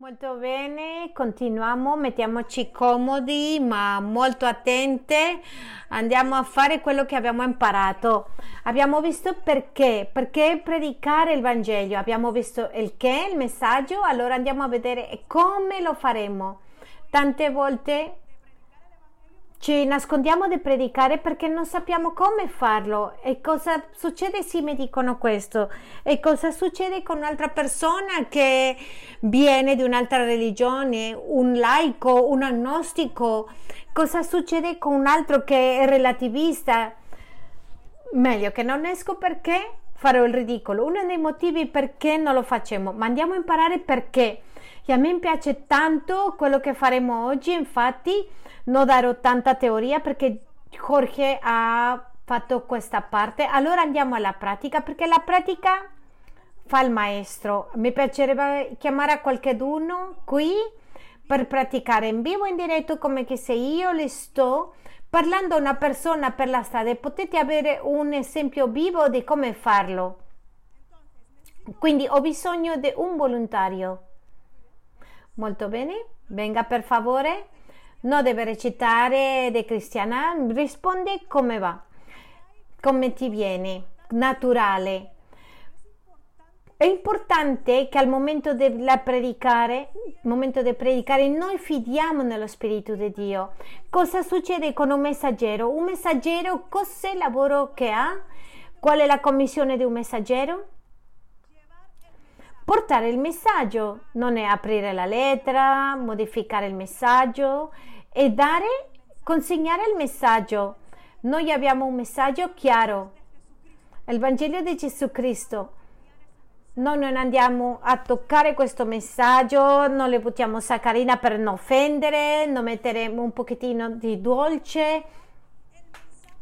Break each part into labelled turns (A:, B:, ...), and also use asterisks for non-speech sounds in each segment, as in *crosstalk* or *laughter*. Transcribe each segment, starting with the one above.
A: Molto bene, continuiamo, mettiamoci comodi ma molto attente, andiamo a fare quello che abbiamo imparato. Abbiamo visto perché, perché predicare il Vangelo, abbiamo visto il che, il messaggio, allora andiamo a vedere come lo faremo. Tante volte ci nascondiamo di predicare perché non sappiamo come farlo e cosa succede se mi dicono questo e cosa succede con un'altra persona che viene di un'altra religione, un laico, un agnostico, cosa succede con un altro che è relativista. Meglio che non esco perché farò il ridicolo. Uno dei motivi perché non lo facciamo, ma andiamo a imparare perché. E a me piace tanto quello che faremo oggi, infatti non darò tanta teoria perché Jorge ha fatto questa parte. Allora andiamo alla pratica perché la pratica fa il maestro. Mi piacerebbe chiamare a qualcuno qui per praticare in vivo in diretto come che se io le sto parlando a una persona per la strada potete avere un esempio vivo di come farlo. Quindi ho bisogno di un volontario. Molto bene, venga per favore non deve recitare De Cristiana, risponde come va, come ti viene, naturale. È importante che al momento di predicare, momento di predicare, noi fidiamo nello Spirito di Dio. Cosa succede con un messaggero? Un messaggero, cos'è il lavoro che ha? Qual è la commissione di un messaggero? Portare il messaggio, non è aprire la lettera, modificare il messaggio, e dare, consegnare il messaggio. Noi abbiamo un messaggio chiaro, il Vangelo di Gesù Cristo. Noi non andiamo a toccare questo messaggio, non le buttiamo saccarina per non offendere, non metteremo un pochettino di dolce.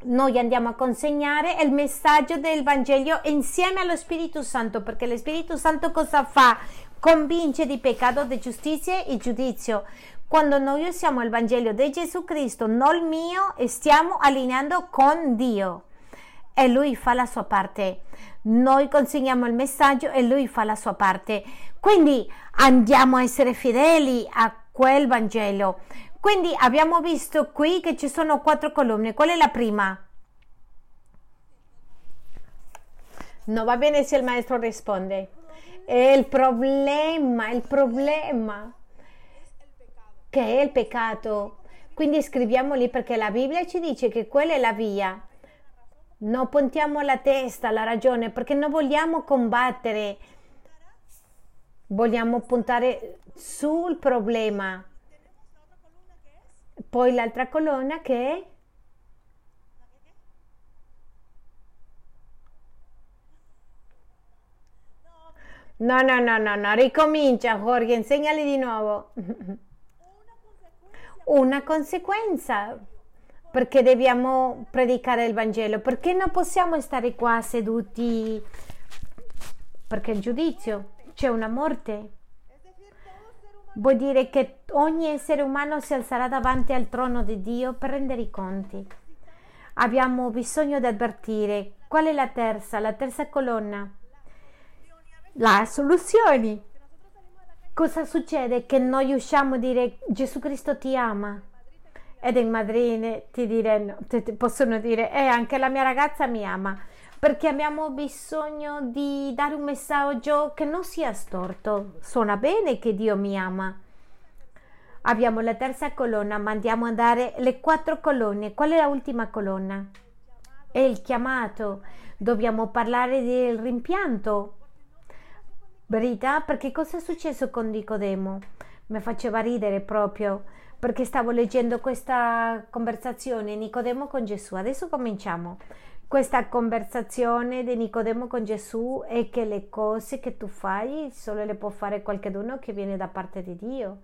A: Noi andiamo a consegnare il messaggio del Vangelo insieme allo Spirito Santo, perché lo Spirito Santo cosa fa? Convince di peccato, di giustizia e giudizio. Quando noi usiamo il Vangelo di Gesù Cristo, non il mio, stiamo allineando con Dio e Lui fa la sua parte. Noi consegniamo il messaggio e Lui fa la sua parte. Quindi andiamo a essere fedeli a quel Vangelo. Quindi abbiamo visto qui che ci sono quattro colonne. Qual è la prima? Non va bene se il maestro risponde. È il problema, il problema che è il peccato. Quindi scriviamoli perché la Bibbia ci dice che quella è la via. Non puntiamo la testa, la ragione, perché non vogliamo combattere, vogliamo puntare sul problema. Poi l'altra colonna che è No, no, no, no, no, ricomincia Jorge, insegnali di nuovo. una conseguenza perché dobbiamo predicare il Vangelo, perché non possiamo stare qua seduti perché il giudizio c'è una morte. Vuol dire che ogni essere umano si alzerà davanti al trono di Dio per rendere i conti. Abbiamo bisogno di avvertire qual è la terza, la terza colonna. La soluzioni. Cosa succede? Che noi usciamo a dire Gesù Cristo ti ama ed in madrine ti, dire, ti possono dire e eh, anche la mia ragazza mi ama perché abbiamo bisogno di dare un messaggio che non sia storto. Suona bene che Dio mi ama. Abbiamo la terza colonna, ma andiamo a dare le quattro colonne. Qual è l'ultima colonna? È il chiamato. Dobbiamo parlare del rimpianto Verità? Perché cosa è successo con Nicodemo? Mi faceva ridere proprio perché stavo leggendo questa conversazione Nicodemo con Gesù. Adesso cominciamo. Questa conversazione di Nicodemo con Gesù è che le cose che tu fai solo le può fare qualcuno che viene da parte di Dio.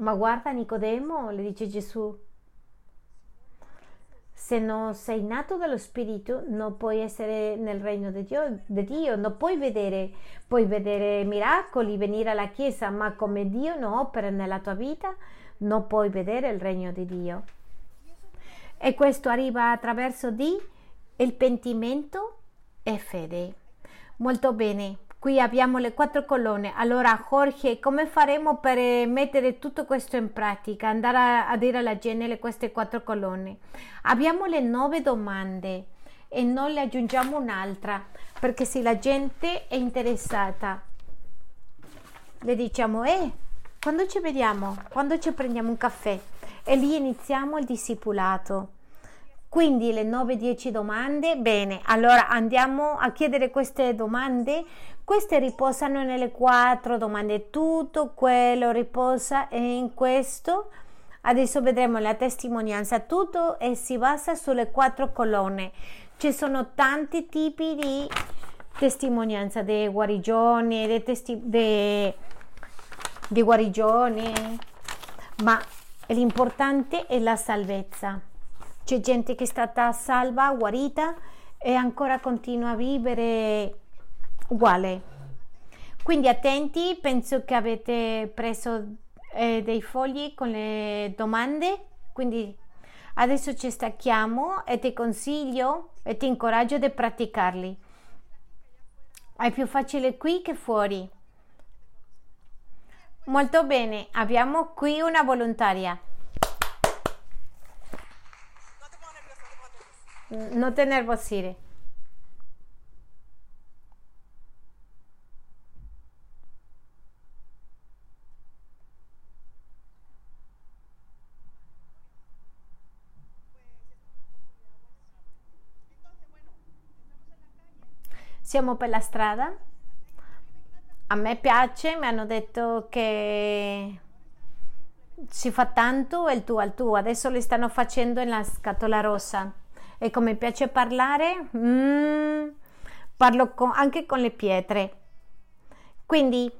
A: Ma guarda Nicodemo, le dice Gesù, se non sei nato dallo Spirito non puoi essere nel regno di Dio, di Dio, non puoi vedere, puoi vedere miracoli, venire alla Chiesa, ma come Dio non opera nella tua vita non puoi vedere il regno di Dio. E questo arriva attraverso di il pentimento e fede. Molto bene. Qui abbiamo le quattro colonne. Allora, Jorge, come faremo per mettere tutto questo in pratica? Andare a, a dire alla gente queste quattro colonne. Abbiamo le nove domande e noi le aggiungiamo un'altra perché se la gente è interessata, le diciamo, eh, quando ci vediamo? Quando ci prendiamo un caffè? E lì iniziamo il discepolato. Quindi le 9-10 domande, bene, allora andiamo a chiedere queste domande queste riposano nelle quattro domande, tutto quello riposa in questo. Adesso vedremo la testimonianza, tutto e si basa sulle quattro colonne. Ci sono tanti tipi di testimonianza, di guarigioni, di, testi- di, di guarigioni, ma l'importante è la salvezza. C'è gente che è stata salva, guarita e ancora continua a vivere uguale. Quindi attenti, penso che avete preso eh, dei fogli con le domande, quindi adesso ci stacchiamo e ti consiglio e ti incoraggio di praticarli. È più facile qui che fuori. Molto bene, abbiamo qui una volontaria. Non te nervosire. siamo per la strada. A me piace, mi hanno detto che si fa tanto il tuo al tuo, adesso li stanno facendo nella scatola rossa. E come piace parlare, mm, parlo con, anche con le pietre. Quindi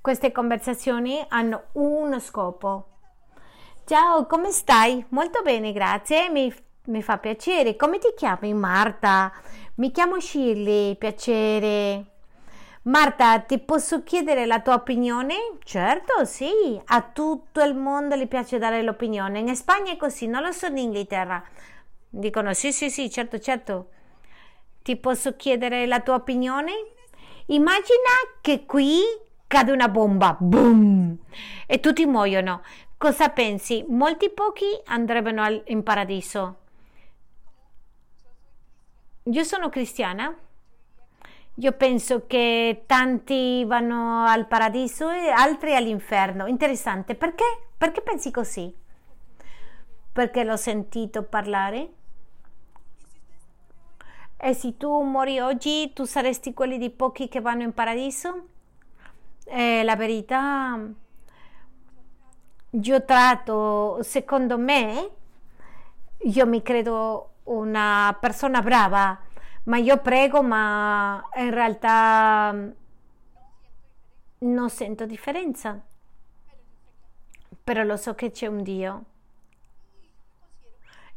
A: queste conversazioni hanno uno scopo. Ciao, come stai? Molto bene, grazie. Mi, mi fa piacere. Come ti chiami? Marta. Mi chiamo Shirley, piacere. Marta, ti posso chiedere la tua opinione? Certo, sì, a tutto il mondo gli piace dare l'opinione. In Spagna è così, non lo so in Inghilterra. Dicono sì, sì, sì, certo, certo. Ti posso chiedere la tua opinione? Immagina che qui cade una bomba, boom, e tutti muoiono. Cosa pensi? Molti pochi andrebbero in paradiso. Io sono cristiana. Io penso che tanti vanno al paradiso e altri all'inferno. Interessante, perché? Perché pensi così? Perché l'ho sentito parlare? E se tu muori oggi, tu saresti quelli di pochi che vanno in paradiso? E la verità, io tratto, secondo me, io mi credo una persona brava, ma io prego, ma in realtà non sento differenza. Però lo so che c'è un Dio.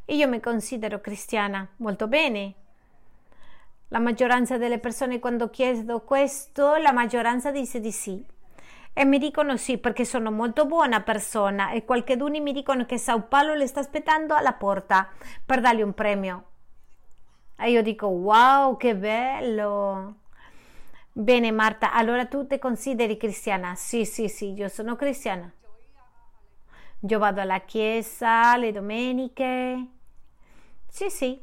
A: E io mi considero cristiana molto bene. La maggioranza delle persone quando chiedo questo, la maggioranza dice di sì. E mi dicono sì perché sono molto buona persona e qualcuno mi dicono che Sao Paulo le sta aspettando alla porta per dargli un premio. E io dico wow, che bello! Bene Marta, allora tu ti consideri cristiana? Sì, sì, sì, io sono cristiana. Io vado alla chiesa le domeniche. Sì, sì.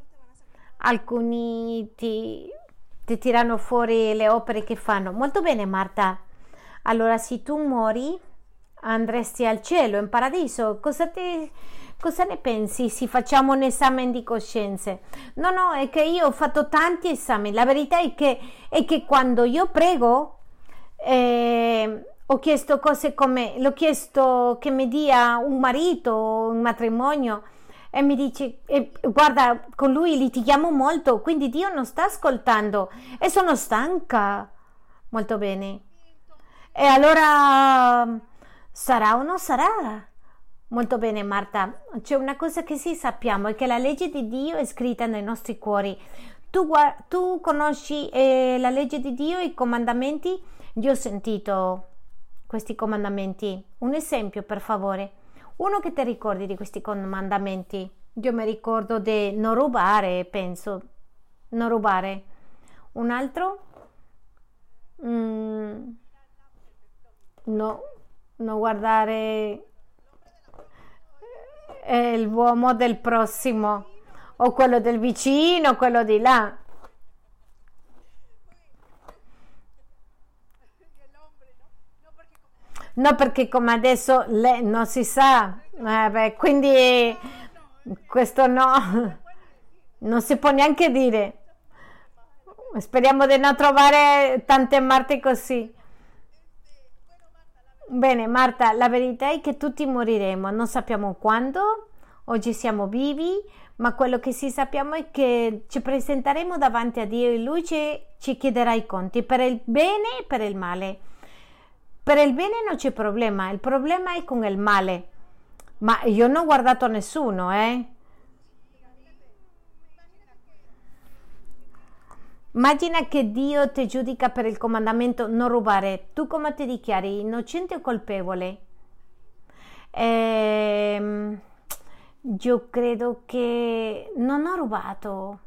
A: Alcuni ti, ti tirano fuori le opere che fanno. Molto bene Marta. Allora, se tu muori, andresti al cielo, in paradiso. Cosa, ti, cosa ne pensi se facciamo un esame di coscienze? No, no, è che io ho fatto tanti esami. La verità è che, è che quando io prego, eh, ho chiesto cose come, l'ho chiesto che mi dia un marito, un matrimonio e mi dice eh, guarda con lui litighiamo molto quindi Dio non sta ascoltando e sono stanca molto bene e allora sarà o non sarà? Molto bene Marta, c'è una cosa che sì sappiamo, è che la legge di Dio è scritta nei nostri cuori. Tu, tu conosci eh, la legge di Dio, i comandamenti? Io ho sentito questi comandamenti. Un esempio, per favore. Uno che ti ricordi di questi comandamenti. Io mi ricordo di non rubare, penso. Non rubare. Un altro? mm, no, non guardare l'uomo del prossimo o quello del vicino, quello di là. No, perché come adesso lei non si sa, eh, beh, quindi questo no, non si può neanche dire. Speriamo di non trovare tante Marte così. Bene, Marta, la verità è che tutti moriremo, non sappiamo quando, oggi siamo vivi, ma quello che sì sappiamo è che ci presenteremo davanti a Dio e Lui ci, ci chiederà i conti per il bene e per il male. Per il bene non c'è problema, il problema è con il male. Ma io non ho guardato nessuno, eh? Immagina che Dio ti giudica per il comandamento non rubare. Tu come ti dichiari? Innocente o colpevole? Ehm, io credo che non ho rubato.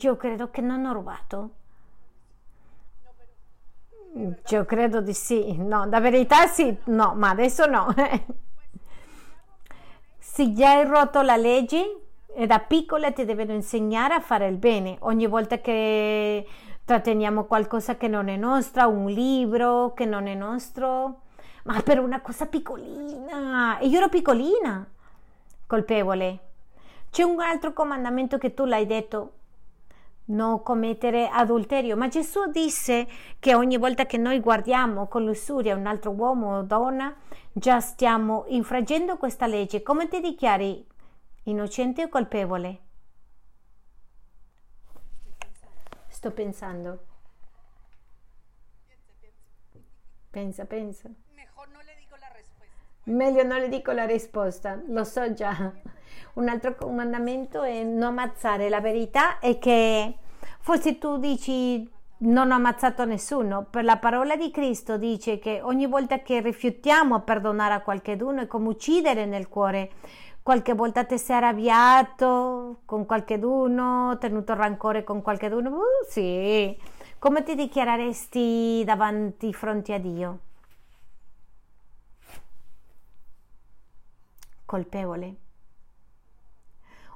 A: Io credo che non ho rubato. Io credo di sì. No, la verità sì, no, ma adesso no. *laughs* Se già hai rotto la legge, e da piccole ti devono insegnare a fare il bene. Ogni volta che tratteniamo qualcosa che non è nostra, un libro che non è nostro, ma per una cosa piccolina. E io ero piccolina, colpevole. C'è un altro comandamento che tu l'hai detto, non commettere adulterio, ma Gesù disse che ogni volta che noi guardiamo con lussuria un altro uomo o donna, già stiamo infrangendo questa legge. Come ti dichiari Innocente o colpevole? Sto pensando. Pensa, pensa. Meglio non le dico la risposta, lo so già. Un altro comandamento è non ammazzare. La verità è che forse tu dici non ho ammazzato nessuno. Per la parola di Cristo dice che ogni volta che rifiutiamo a perdonare a qualcuno è come uccidere nel cuore qualche volta ti sei arrabbiato con qualcheduno, tenuto rancore con qualcheduno? Uh, sì. Come ti dichiareresti davanti fronte a Dio? Colpevole.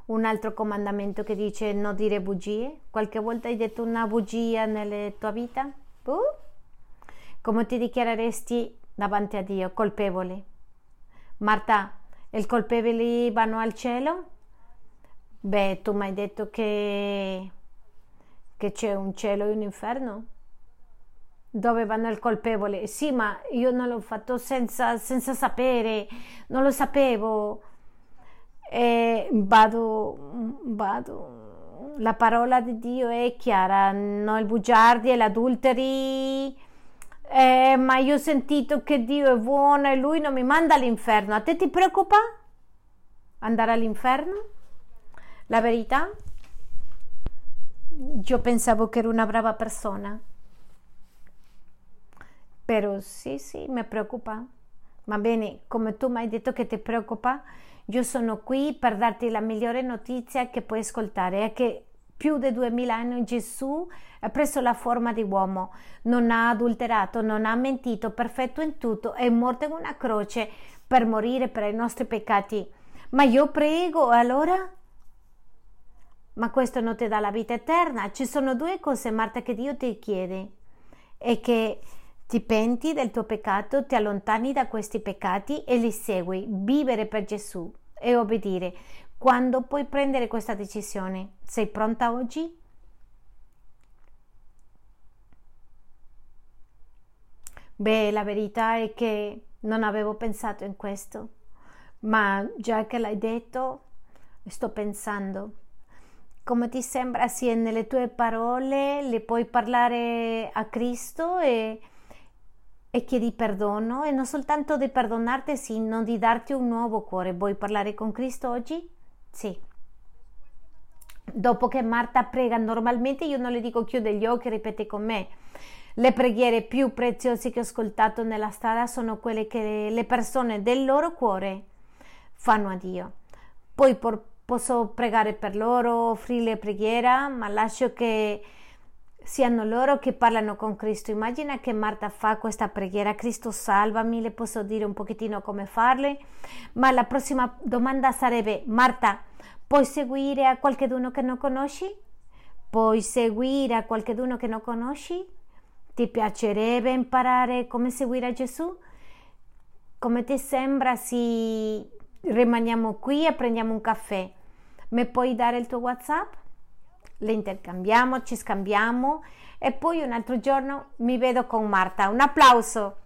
A: Un altro comandamento che dice non dire bugie? Qualche volta hai detto una bugia nella tua vita? Uh? Come ti dichiareresti davanti a Dio? Colpevole. Marta, i colpevoli vanno al cielo? Beh, tu mi hai detto che, che c'è un cielo e un inferno? Dove vanno i colpevoli? Sì, ma io non l'ho fatto senza, senza sapere, non lo sapevo. E vado, vado. La parola di Dio è chiara, no il bugiardi e l'adulteri eh, ma io ho sentito che Dio è buono e lui non mi manda all'inferno. A te ti preoccupa andare all'inferno? La verità? Io pensavo che ero una brava persona. Però sì, sì, mi preoccupa. Va bene, come tu mi hai detto che ti preoccupa, io sono qui per darti la migliore notizia che puoi ascoltare, è che più di duemila anni Gesù ha preso la forma di uomo, non ha adulterato, non ha mentito, perfetto in tutto, è morto in una croce per morire per i nostri peccati. Ma io prego, allora? Ma questo non ti dà la vita eterna. Ci sono due cose, Marta, che Dio ti chiede. E che ti penti del tuo peccato, ti allontani da questi peccati e li segui. Vivere per Gesù e obbedire. Quando puoi prendere questa decisione? Sei pronta oggi? Beh, la verità è che non avevo pensato in questo, ma già che l'hai detto, sto pensando. Come ti sembra se nelle tue parole le puoi parlare a Cristo e, e chiedi perdono e non soltanto di perdonarti, sino di darti un nuovo cuore. Vuoi parlare con Cristo oggi? Sì. Dopo che Marta prega normalmente, io non le dico chiude gli occhi, ripete con me. Le preghiere più preziose che ho ascoltato nella strada sono quelle che le persone del loro cuore fanno a Dio. Poi per, posso pregare per loro, offrire preghiera, ma lascio che siano loro che parlano con Cristo. Immagina che Marta fa questa preghiera, Cristo salvami, le posso dire un pochettino come farle, ma la prossima domanda sarebbe, Marta, puoi seguire a qualcuno che non conosci? Puoi seguire a qualcuno che non conosci? Ti piacerebbe imparare come seguire Gesù? Come ti sembra se rimaniamo qui e prendiamo un caffè? Mi puoi dare il tuo WhatsApp? Le intercambiamo, ci scambiamo e poi un altro giorno mi vedo con Marta. Un applauso!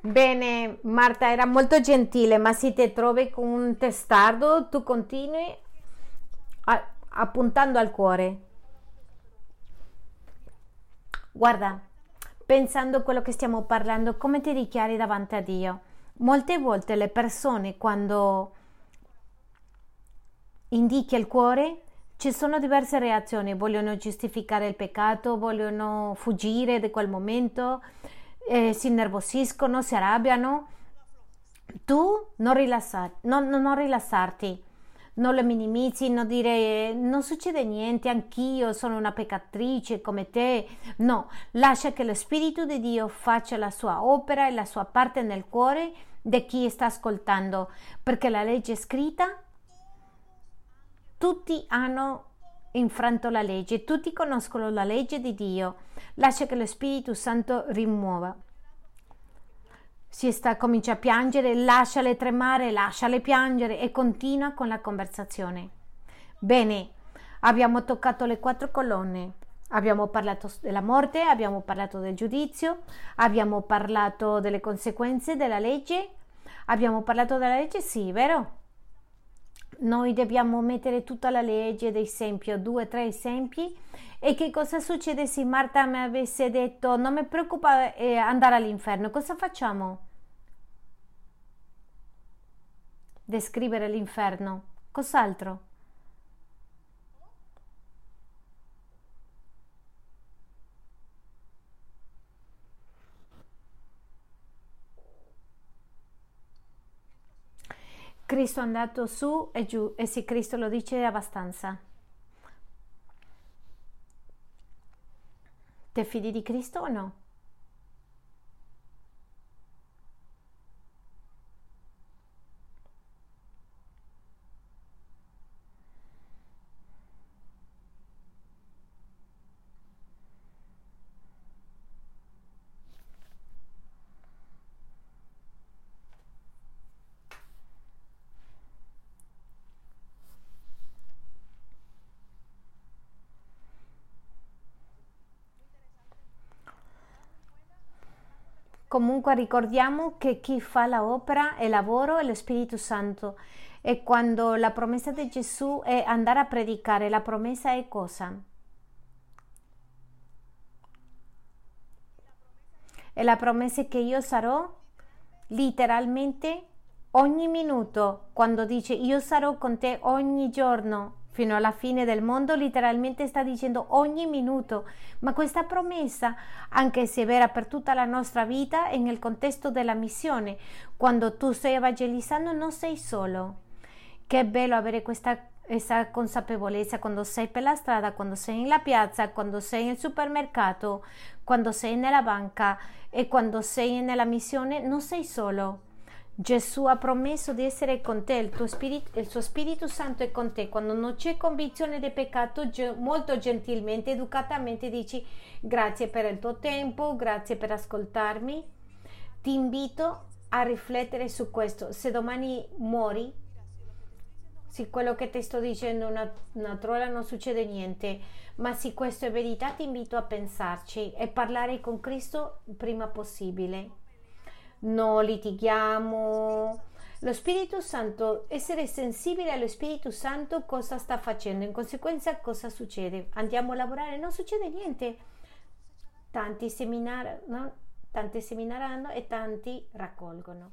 A: Bene, Marta era molto gentile, ma se ti trovi con un testardo, tu continui a, appuntando al cuore. Guarda, pensando a quello che stiamo parlando, come ti dichiari davanti a Dio? Molte volte le persone quando indichi il cuore ci sono diverse reazioni, vogliono giustificare il peccato, vogliono fuggire da quel momento, eh, si innervosiscono, si arrabbiano. Tu non, rilassar, non, non, rilassarti, non lo minimizzi, non dire non succede niente, anch'io sono una peccatrice come te. No, lascia che lo Spirito di Dio faccia la sua opera e la sua parte nel cuore di chi sta ascoltando, perché la legge è scritta, tutti hanno infranto la legge, tutti conoscono la legge di Dio. Lascia che lo Spirito Santo rimuova. Si sta, comincia a piangere, lasciale tremare, lasciale piangere e continua con la conversazione. Bene, abbiamo toccato le quattro colonne. Abbiamo parlato della morte, abbiamo parlato del giudizio, abbiamo parlato delle conseguenze della legge. Abbiamo parlato della legge, sì, vero? Noi dobbiamo mettere tutta la legge, ad esempio, due tre esempi. E che cosa succede se Marta mi avesse detto non mi preoccupa eh, andare all'inferno? Cosa facciamo? Descrivere l'inferno. Cos'altro? Cristo è andato su e giù e se Cristo lo dice abbastanza. Ti fidi di Cristo o no? Comunque ricordiamo che chi fa l'opera e lavoro è lo Spirito Santo e quando la promessa di Gesù è andare a predicare, la promessa è cosa? E la promessa è che io sarò letteralmente ogni minuto, quando dice io sarò con te ogni giorno fino alla fine del mondo, letteralmente sta dicendo ogni minuto, ma questa promessa, anche se è vera per tutta la nostra vita, è nel contesto della missione. Quando tu stai evangelizzando non sei solo. Che bello avere questa questa consapevolezza quando sei per la strada, quando sei nella piazza, quando sei nel supermercato, quando sei nella banca e quando sei nella missione, non sei solo Gesù ha promesso di essere con te, il, spirito, il, suo Spirito Santo è con te. Quando non c'è convinzione di peccato, molto gentilmente, educatamente dici grazie per il tuo tempo, grazie per ascoltarmi. Ti invito a riflettere su questo. Se domani muori, se quello che ti sto dicendo una, una trolla non succede niente, ma se questo è verità ti invito a pensarci e parlare con Cristo prima possibile non litighiamo. Lo Spirito Santo, essere sensibile allo Spirito Santo cosa sta facendo, in conseguenza cosa succede? Andiamo a lavorare, non succede niente. Tanti seminari, no? tanti seminaranno e tanti raccolgono.